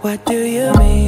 What do you mean?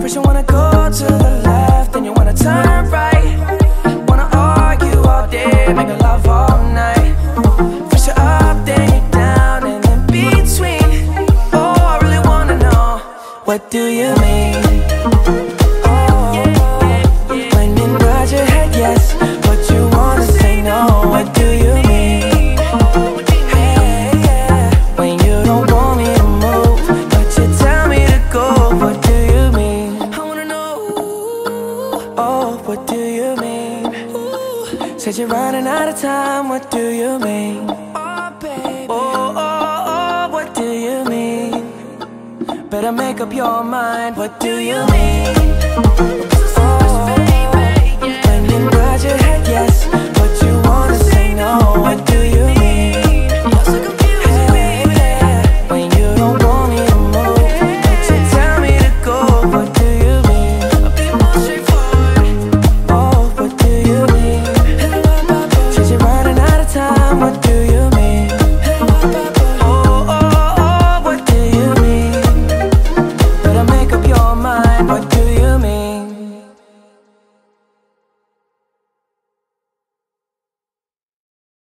First, you wanna go to the left, then you wanna turn right. Wanna argue all day, make love all night. First, you're up, then you're down, and in between. Oh, I really wanna know what do you mean? Said you're running out of time. What do you mean? Oh, baby. Oh, oh, oh, what do you mean? Better make up your mind. What do you mean? Oh, when you nod your head yes,